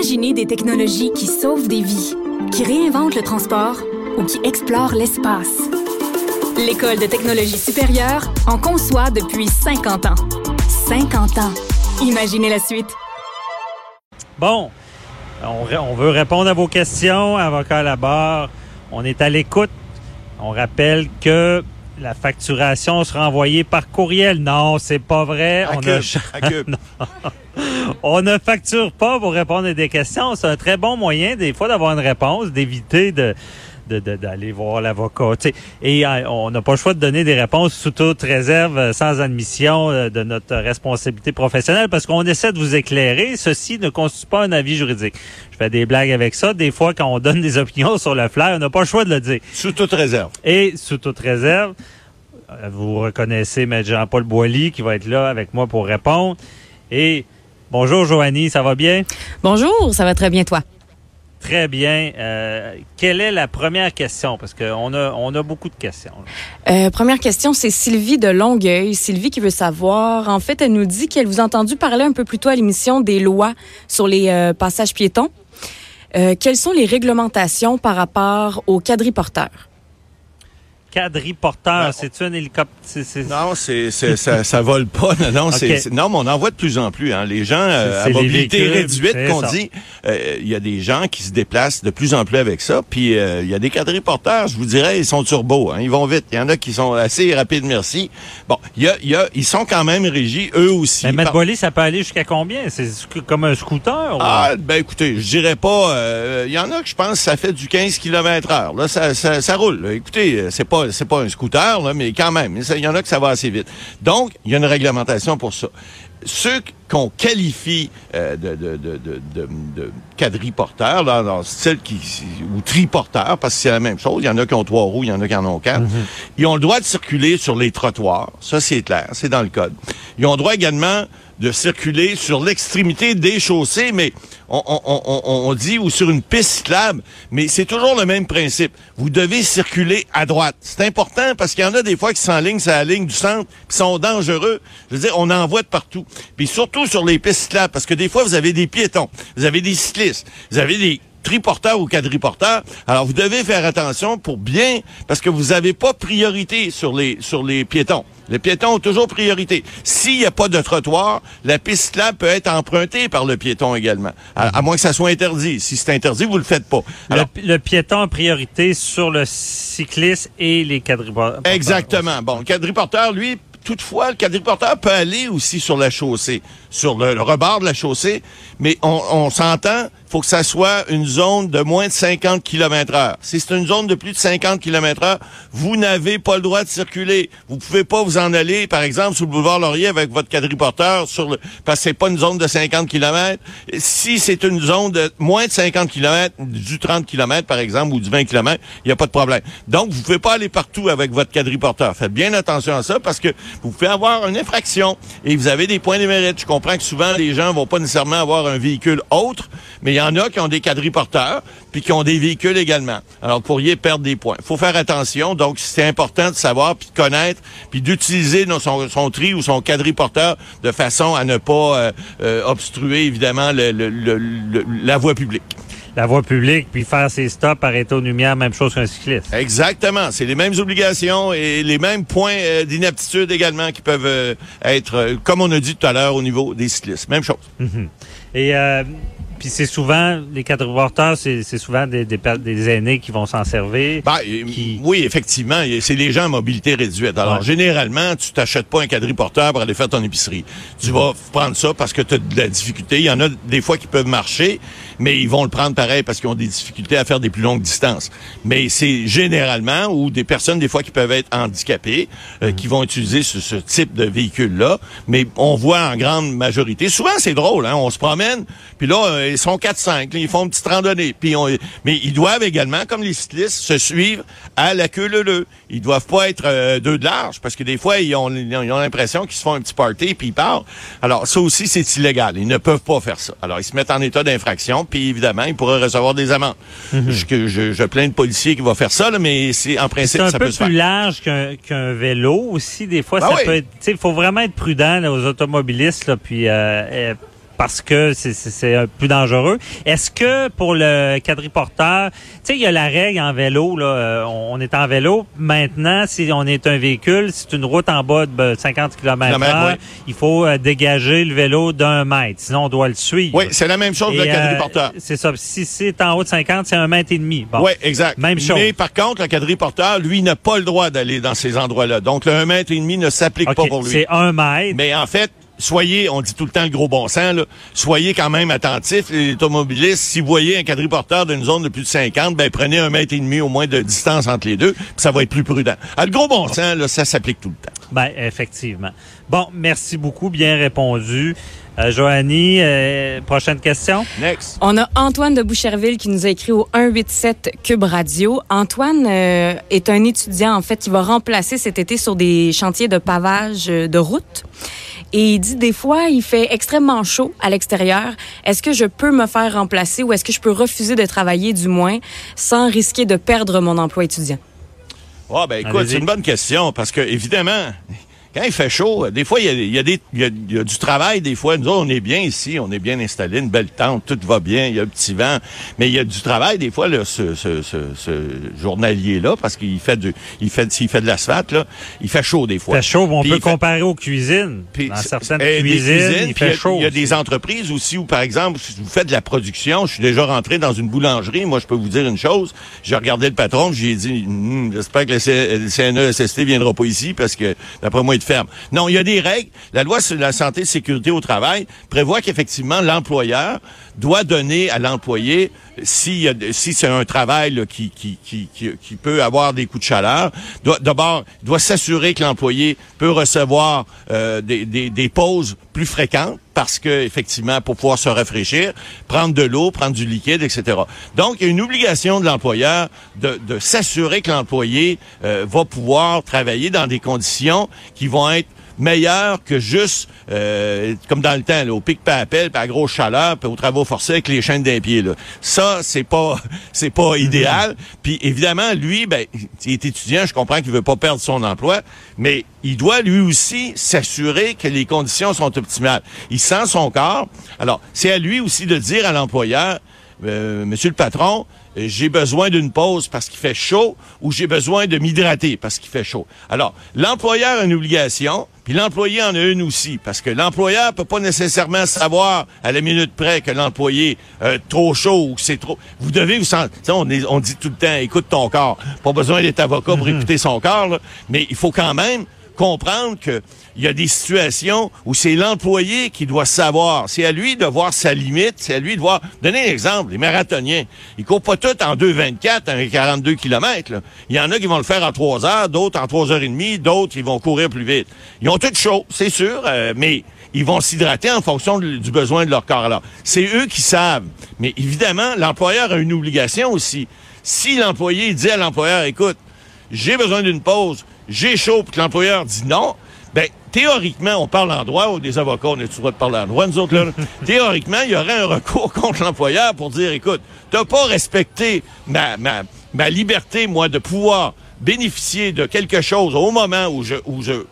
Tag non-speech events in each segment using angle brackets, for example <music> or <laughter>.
Imaginez des technologies qui sauvent des vies, qui réinventent le transport ou qui explorent l'espace. L'École de technologie supérieure en conçoit depuis 50 ans. 50 ans. Imaginez la suite. Bon, on, veut répondre à vos questions, avocat à la barre. On est à l'écoute. On rappelle que la facturation sera envoyée par courriel. Non, c'est pas vrai. À on, Cube, <laughs> ne... on facture pas pour répondre à des questions. C'est un très bon moyen, des fois, d'avoir une réponse, d'éviter de- d'aller voir l'avocat. Et euh, on n'a pas le choix de donner des réponses sous toute réserve, euh, sans admission euh, de notre responsabilité professionnelle, parce qu'on essaie de vous éclairer. Ceci ne constitue pas un avis juridique. Je fais des blagues avec ça. Des fois, quand on donne des <laughs> opinions sur le flair, on n'a pas le choix de le dire. Sous toute réserve. Et sous toute réserve, vous reconnaissez M. Jean-Paul Boilly qui va être là avec moi pour répondre. Et bonjour Joanie, ça va bien? Bonjour, ça va très bien toi? Très bien. Euh, quelle est la première question? Parce qu'on a, on a beaucoup de questions. Euh, première question, c'est Sylvie de Longueuil. Sylvie qui veut savoir, en fait, elle nous dit qu'elle vous a entendu parler un peu plus tôt à l'émission des lois sur les euh, passages piétons. Euh, quelles sont les réglementations par rapport aux quadriporteurs? Quadriporteur, Ben, c'est-tu un hélicoptère? C'est- Non, c'est, c'est- ça, ça vole pas. Non, non, c'est- non, mais on en voit de plus en plus. Hein. Les gens euh, à mobilité réduite, qu'on ça. dit, euh, il y a des gens qui se déplacent de plus en plus avec ça. Puis euh, il y a des quadriporteurs, je vous dirais, ils sont turbo. Hein. Ils vont vite. Il y en a qui sont assez rapides, merci. Bon, y a, y a, ils sont quand même régis eux aussi. Mais par- Boilly, ça peut aller jusqu'à combien? C'est comme un scooter? ou- Ah, ben écoutez, je dirais pas. Il y en a que je pense ça fait du 15 km heure. Là, ça, ça, ça roule. là. Écoutez, c'est pas c'est pas un scooter, là, mais quand même, il y en a que ça va assez vite. Donc, il y a une réglementation pour ça. Ceux qu'on qualifie euh, de, de, de, de, quadriporteurs, là, dans qui, ou triporteurs, parce que c'est la même chose. Il y en a qui ont trois roues, il y en a qui en ont quatre. Ils ont le droit de circuler sur les trottoirs. Ça, c'est clair. C'est dans le code. Ils ont le droit également de circuler sur l'extrémité des chaussées, mais on, dit ou sur une piste cyclable, mais c'est toujours le même principe. Vous devez circuler à droite. C'est important parce qu'il y en a des fois qui s'enlignent sur la ligne du centre, qui sont dangereux. Je veux dire, on en voit de partout. Puis surtout sur les pistes cyclables, parce que des fois, vous avez des piétons, vous avez des cyclistes, vous avez des triporteurs ou quadriporteurs. Alors, vous devez faire attention pour bien, parce que vous n'avez pas priorité sur les, sur les piétons. Les piétons ont toujours priorité. S'il n'y a pas de trottoir, la piste cyclable peut être empruntée par le piéton également. À, à moins que ça soit interdit. Si c'est interdit, vous le faites pas. Le, Alors, le piéton en priorité sur le cycliste et les quadriporteurs. Exactement. Bon, le quadriporteur, lui, toutefois, le quadriporteur peut aller aussi sur la chaussée, sur le, le rebord de la chaussée, mais on, on s'entend, faut que ça soit une zone de moins de 50 km heure. Si c'est une zone de plus de 50 km heure, vous n'avez pas le droit de circuler. Vous pouvez pas vous en aller, par exemple, sur le boulevard Laurier avec votre quadriporteur sur le, parce que c'est pas une zone de 50 km. Si c'est une zone de moins de 50 km, du 30 km, par exemple, ou du 20 km, il n'y a pas de problème. Donc, vous pouvez pas aller partout avec votre quadriporteur. Faites bien attention à ça parce que vous pouvez avoir une infraction et vous avez des points de mérite. Je comprends que souvent, les gens vont pas nécessairement avoir un véhicule autre, mais y en a qui ont des quadriporteurs puis qui ont des véhicules également. Alors, vous pourriez perdre des points. faut faire attention. Donc, c'est important de savoir puis de connaître puis d'utiliser son, son tri ou son quadriporteur de façon à ne pas euh, euh, obstruer, évidemment, le- le- le- le- la voie publique. La voie publique, puis faire ses stops, arrêter aux lumières, même chose qu'un cycliste. Exactement. C'est les mêmes obligations et les mêmes points euh, d'inaptitude également qui peuvent euh, être, euh, comme on a dit tout à l'heure, au niveau des cyclistes. Même chose. Et euh, puis c'est souvent, les quadriporteurs, c'est souvent des, des, des aînés qui vont s'en servir. Ben, euh, Qui- Oui, effectivement, c'est les gens à mobilité réduite. Alors, Ouais. généralement, tu t'achètes pas un quadriporteur pour aller faire ton épicerie. Tu vas prendre ça parce que tu as de la difficulté. Il y en a des fois qui peuvent marcher, mais ils vont le prendre pareil parce qu'ils ont des difficultés à faire des plus longues distances. Mais c'est généralement ou des personnes des fois qui peuvent être handicapées euh, qui vont utiliser ce, ce type de véhicule-là. Mais on voit en grande majorité. Souvent, c'est drôle. Hein? On se promène, puis là, euh, ils sont 4-5. là, Ils font une petite randonnée. Puis on, mais ils doivent également, comme les cyclistes, se suivre à la queue leu Ils doivent pas être euh, deux de large parce que des fois, ils ont ils ont l'impression qu'ils se font un petit party puis ils partent. Alors, ça aussi, c'est illégal. Ils ne peuvent pas faire ça. Alors, ils se mettent en état d'infraction puis évidemment, ils pourraient recevoir des amendes. je, que je, je plains de policiers qui vont faire ça, là, mais c'est en C'est principe, un ça peu peut se faire. plus large qu'un qu'un vélo aussi. Des fois, Ben ça oui. peut être. Il faut vraiment être prudent là, aux automobilistes. Là, puis euh, euh, parce que c'est plus dangereux. Est-ce que pour le quadriporteur, tu sais, il y a la règle en vélo, là, euh, on est en vélo. Maintenant, si on est un véhicule, c'est une route en bas de 50 km il faut euh, dégager le vélo d'un mètre. Sinon, on doit le suivre. Oui, c'est la même chose que le quadriporteur. c'est ça. Si c'est en haut de 50, c'est un mètre et demi. Bon. Oui, exact. Même chose. Mais par contre, le quadriporteur, lui, n'a pas le droit d'aller dans ces endroits-là. Donc, le 1 mètre et demi ne s'applique pas pour lui. C'est un mètre. Mais en fait, soyez, on dit tout le temps le gros bon sens, là, soyez quand même attentifs, les automobilistes. Si vous voyez un quadriporteur d'une zone de plus de 50, ben prenez un mètre et demi au moins de distance entre les deux, puis ça va être plus prudent. Ah, le gros bon sens, là, ça s'applique tout le temps. Ben, effectivement. Bon, merci beaucoup, bien répondu. Euh, Joanie, euh, prochaine question? Next. On a Antoine de Boucherville qui nous a écrit au 187 Cube Radio. Antoine euh, est un étudiant, en fait, qui va remplacer cet été sur des chantiers de pavage de route. Et il dit des fois, il fait extrêmement chaud à l'extérieur. Est-ce que je peux me faire remplacer ou est-ce que je peux refuser de travailler du moins sans risquer de perdre mon emploi étudiant? Oh, ben écoute, c'est une bonne question parce que évidemment, quand il fait chaud, des fois, il y a, il y a, des, il y a, il y a du travail. Des fois, nous on est bien ici, on est bien installé, une belle tente, tout va bien, il y a un petit vent. Mais il y a du travail, des fois, là, ce, ce, ce, ce journalier-là, parce qu'il fait du, il fait, s'il fait de l'asphalte, là, il fait chaud des fois. Il fait chaud, on peut comparer aux cuisines. Puis, Dans certaines eh, cuisines, il fait chaud. Il y a des entreprises aussi où, par exemple, si vous faites de la production, je suis déjà rentré dans une boulangerie, moi, je peux vous dire une chose. J'ai regardé le patron, j'ai dit, hm, j'espère que le CNESST viendra pas ici, parce que, d'après moi, Non, il y a des règles. La loi sur la santé et sécurité au travail prévoit qu'effectivement, l'employeur doit donner à l'employé, si, c'est un travail qui, peut avoir des coups de chaleur, d'abord, doit s'assurer que l'employé peut recevoir euh, des, pauses plus fréquentes parce que effectivement pour pouvoir se rafraîchir, prendre de l'eau, prendre du liquide, etc. Donc il y a une obligation de l'employeur de, de s'assurer que l'employé euh, va pouvoir travailler dans des conditions qui vont être meilleur que juste, euh, comme dans le temps, là, au pic pas appel, à grosse chaleur, puis aux travaux forcés avec les chaînes d'un pied. Là. Ça, c'est pas <laughs> c'est pas mm-hmm. idéal. Puis évidemment, lui, ben, il est étudiant, je comprends qu'il veut pas perdre son emploi, mais il doit lui aussi s'assurer que les conditions sont optimales. Il sent son corps. Alors, c'est à lui aussi de dire à l'employeur, euh, Monsieur le patron, euh, j'ai besoin d'une pause parce qu'il fait chaud ou j'ai besoin de m'hydrater parce qu'il fait chaud. Alors, l'employeur a une obligation, puis l'employé en a une aussi, parce que l'employeur peut pas nécessairement savoir à la minute près que l'employé euh, trop chaud ou que c'est trop. Vous devez vous sentir. On, on dit tout le temps, écoute ton corps. Pas besoin d'être avocat pour <laughs> écouter son corps, mais il faut quand même comprendre que il y a des situations où c'est l'employé qui doit savoir. C'est à lui de voir sa limite. C'est à lui de voir. Donnez un exemple. Les marathoniens, ils courent pas tous en 2,24, en 42 km. Il y en a qui vont le faire en 3 heures, d'autres en 3 heures et demie, d'autres ils vont courir plus vite. Ils ont tout chaud, c'est sûr, euh, mais ils vont s'hydrater en fonction du besoin de leur corps. Alors, c'est eux qui savent. Mais évidemment, l'employeur a une obligation aussi. Si l'employé dit à l'employeur, écoute, j'ai besoin d'une pause, j'ai chaud, puis que l'employeur dit non, ben, théoriquement, on parle en droit, ou des avocats, on est le droit de parler en droit, nous autres, là? <laughs> théoriquement, il y aurait un recours contre l'employeur pour dire, écoute, t'as pas respecté ma, ma, ma liberté, moi, de pouvoir bénéficier de quelque chose au moment où je,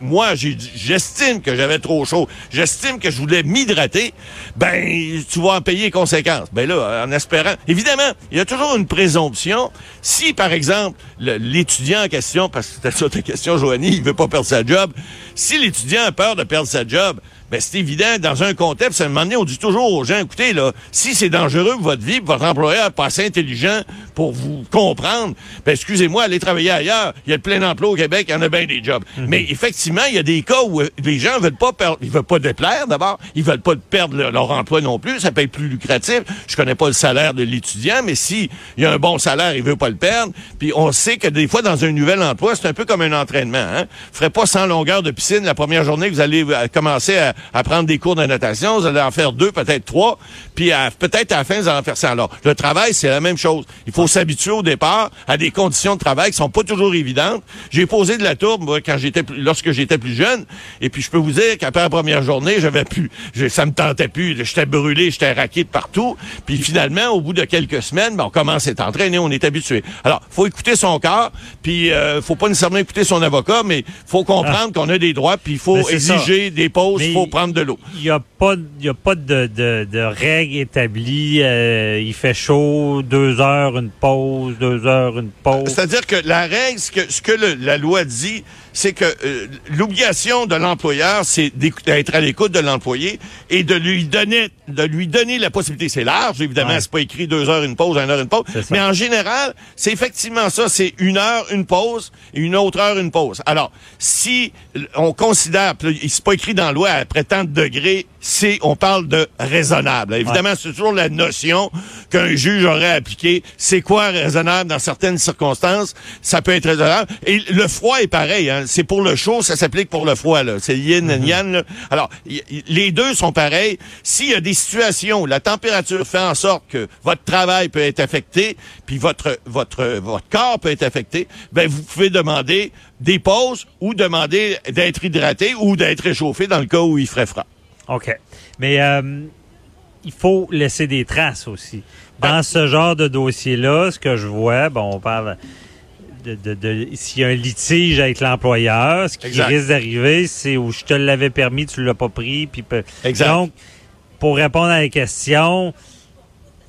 moi, j'estime que j'avais trop chaud, j'estime que je voulais m'hydrater, ben, tu vas en payer les conséquences. Ben là, en espérant, évidemment, il y a toujours une présomption. Si, par exemple, l'étudiant en question, parce que c'était ça ta question, Joanie, il veut pas perdre sa job, si l'étudiant a peur de perdre sa job, ben c'est évident, dans un contexte, à un moment donné, on dit toujours aux gens, écoutez, là, si c'est dangereux pour votre vie, votre employeur n'est pas assez intelligent pour vous comprendre, ben excusez-moi, allez travailler ailleurs. Il y a plein d'emplois au Québec, il y en a bien des jobs. Mhm. Mais effectivement, il y a des cas où euh, les gens veulent pas perdre, ils veulent pas déplaire d'abord, ils veulent pas perdre leur, emploi non plus, ça peut être plus lucratif. Je connais pas le salaire de l'étudiant, mais si il y a un bon salaire, il veut pas le perdre. Puis on sait que des fois, dans un nouvel emploi, c'est un peu comme un entraînement. Hein? Ferez pas sans longueur de piscine la première journée que vous allez euh, commencer à à prendre des cours de natation, vous allez en faire deux, peut-être trois, puis peut-être à la fin, vous allez en faire ça. Alors, le travail, c'est la même chose. Il faut s'habituer au départ à des conditions de travail qui sont pas toujours évidentes. J'ai posé de la tourbe, moi, quand j'étais, lorsque j'étais plus jeune, et puis je peux vous dire qu'après la première journée, j'avais plus, ça me tentait plus, j'étais brûlé, j'étais raqué de partout, puis finalement, au bout de quelques semaines, ben, on commence à être entraîné, on est habitué. Alors, faut écouter son corps, puis euh, faut pas nécessairement écouter son avocat, mais faut comprendre ah. qu'on a des droits, puis il faut exiger des pauses, faut pour prendre de l'eau. Il n'y a pas, y a pas de, de, de règles établies. Euh, il fait chaud, deux heures, une pause, deux heures, une pause. C'est-à-dire que la règle, ce que, ce que le- la loi dit, c'est que euh, l'obligation de l'employeur, c'est d'être à l'écoute de l'employé et de lui donner de lui donner la possibilité. C'est large, évidemment, Ouais. c'est pas écrit deux heures une pause, une heure une pause. Mais en général, c'est effectivement ça. C'est une heure une pause et une autre heure une pause. Alors, si on considère, c'est pas écrit dans la loi après tant de degrés, c'est on parle de raisonnable. Évidemment, c'est toujours la notion qu'un juge aurait appliqué. C'est quoi raisonnable dans certaines circonstances? Ça peut être raisonnable. Et le froid est pareil. Hein. C'est pour le chaud, ça s'applique pour le froid. Là. C'est yin and yang. là. Alors, y- y- les deux sont pareils. S'il y a des situations où la température fait en sorte que votre travail peut être affecté, puis votre votre votre corps peut être affecté, ben vous pouvez demander des pauses ou demander d'être hydraté ou d'être réchauffé dans le cas où il ferait froid. OK. Mais euh, il faut laisser des traces aussi. Dans ce genre de dossier-là, ce que je vois, bon, on parle de, de, de- s'il y a un litige avec l'employeur, ce qui Exact. risque d'arriver, c'est où je te l'avais permis, tu l'as pas pris, puis Exact. donc pour répondre à la question,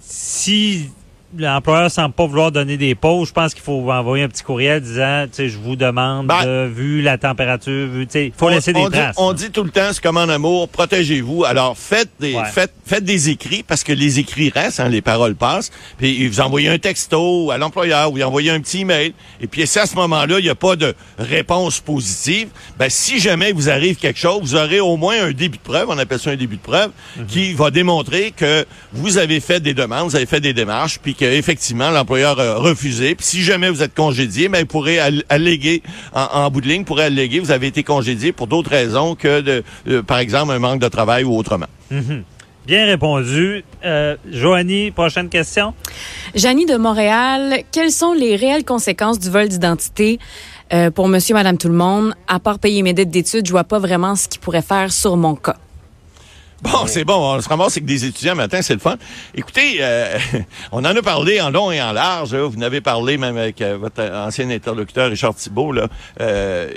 si l'employeur semble pas vouloir donner des pauses, je pense qu'il faut envoyer un petit courriel disant, tu sais, je vous demande, Ben, vu la température, vu, tu sais, il faut on, laisser des on dit, traces. on dit tout le temps, c'est comme en amour, protégez-vous. Alors, faites des, Ouais. faites, faites des écrits, parce que les écrits restent, hein, les paroles passent. Puis vous envoyez un texto à l'employeur, ou vous envoyez un petit email. Et puis si à ce moment-là, il n'y a pas de réponse positive, ben si jamais vous arrive quelque chose, vous aurez au moins un début de preuve, on appelle ça un début de preuve, Mhm. qui va démontrer que vous avez fait des demandes, vous avez fait des démarches, puis qu'effectivement, l'employeur a refusé. Puis si jamais vous êtes congédié, ben, vous pourrez all- alléguer, en, en bout de ligne, pourrez alléguer, vous avez été congédié pour d'autres raisons que, de, euh, par exemple, un manque de travail ou autrement. Bien répondu. Euh, Joanie, prochaine question. Janie de Montréal, quelles sont les réelles conséquences du vol d'identité euh, pour monsieur, madame, tout le monde? À part payer mes dettes d'études, je vois pas vraiment ce qu'il pourrait faire sur mon cas. Bon, c'est bon, on se ramasse avec des étudiants matin, c'est le fun. Écoutez, euh, <laughs> on en a parlé en long et en large. là. Vous en avez parlé même avec euh, votre ancien interlocuteur Richard Thibault. Là. Euh,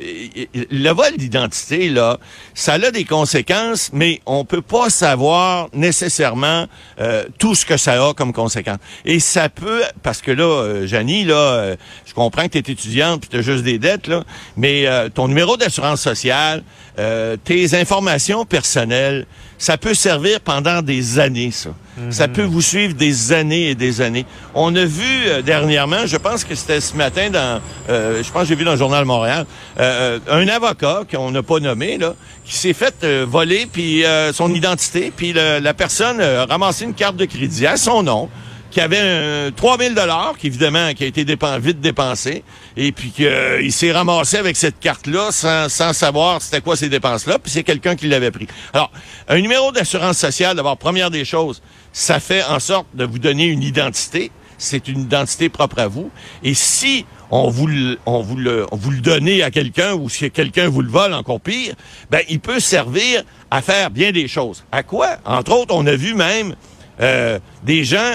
le vol d'identité, là, ça a des conséquences, mais on peut pas savoir nécessairement euh, tout ce que ça a comme conséquence. Et ça peut, parce que là, euh, Janie, là, euh, je comprends que tu es étudiante puis tu as juste des dettes, là, mais euh, ton numéro d'assurance sociale, euh, tes informations personnelles, ça peut servir pendant des années, ça. Ça peut vous suivre des années et des années. On a vu euh, dernièrement, je pense que c'était ce matin dans, euh, je pense que j'ai vu dans le journal Montréal, euh, un avocat qu'on n'a pas nommé là, qui s'est fait euh, voler puis euh, son identité, puis la personne a ramassé une carte de crédit à son nom qui avait un 3000 dollars qui évidemment qui a été dépen- vite dépensé et puis qu'il s'est ramassé avec cette carte là sans, sans savoir c'était quoi ces dépenses là puis c'est quelqu'un qui l'avait pris. Alors un numéro d'assurance sociale d'abord première des choses ça fait en sorte de vous donner une identité c'est une identité propre à vous et si on vous le, on vous le, on vous le à quelqu'un ou si quelqu'un vous le vole encore pire, ben il peut servir à faire bien des choses. À quoi? Entre autres, on a vu même euh, des gens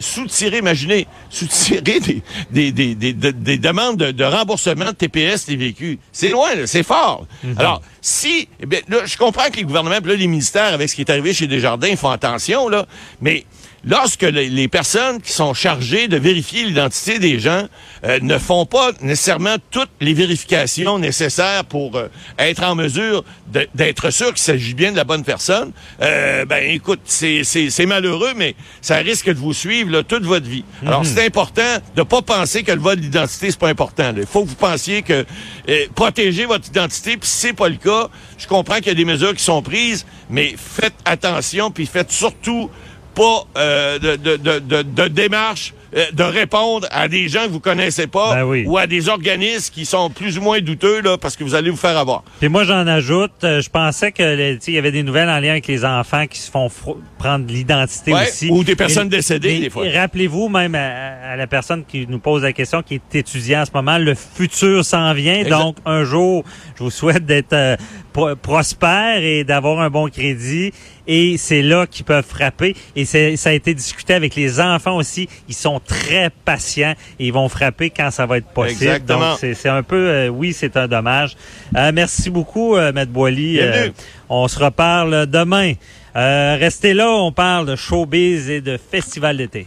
soutirer, imaginez, soutirer des, des, des, des, des- des demandes de, de remboursement de TPS TVQ. C'est loin, c'est fort. Alors, si, eh bien, là, je comprends que les gouvernements, puis là, les ministères, avec ce qui est arrivé chez Desjardins, font attention, là, mais lorsque les, les personnes qui sont chargées de vérifier l'identité des gens euh, ne font pas nécessairement toutes les vérifications nécessaires pour euh, être en mesure d'être sûr qu'il s'agit bien de la bonne personne, euh, ben écoute, c'est malheureux, mais ça risque de vous suivre là, toute votre vie. Alors c'est important de pas penser que le vol d'identité c'est pas important. Il faut que vous pensiez que euh, protéger votre identité, puis si c'est pas le cas, je comprends qu'il y a des mesures qui sont prises, mais faites attention, puis faites surtout pas euh, de, de, de, de, démarche euh, de répondre à des gens que vous connaissez pas Ben oui. ou à des organismes qui sont plus ou moins douteux là, parce que vous allez vous faire avoir. Puis moi, j'en ajoute, euh, je pensais que il y avait des nouvelles en lien avec les enfants qui se font prendre l'identité Ouais, aussi. ou des personnes décédées, des fois. Rappelez-vous même à, à la personne qui nous pose la question, qui est étudiant en ce moment, le futur s'en vient. Exact. Donc, un jour, je vous souhaite d'être euh, prospèrent et d'avoir un bon crédit. Et c'est là qu'ils peuvent frapper. Et ça a été discuté avec les enfants aussi. Ils sont très patients et ils vont frapper quand ça va être possible. Exactement. Donc, c'est un peu, euh, oui, c'est un dommage. Euh, merci beaucoup, euh, Maître Boily. Euh, on se reparle demain. restez là, on parle de showbiz et de festival d'été.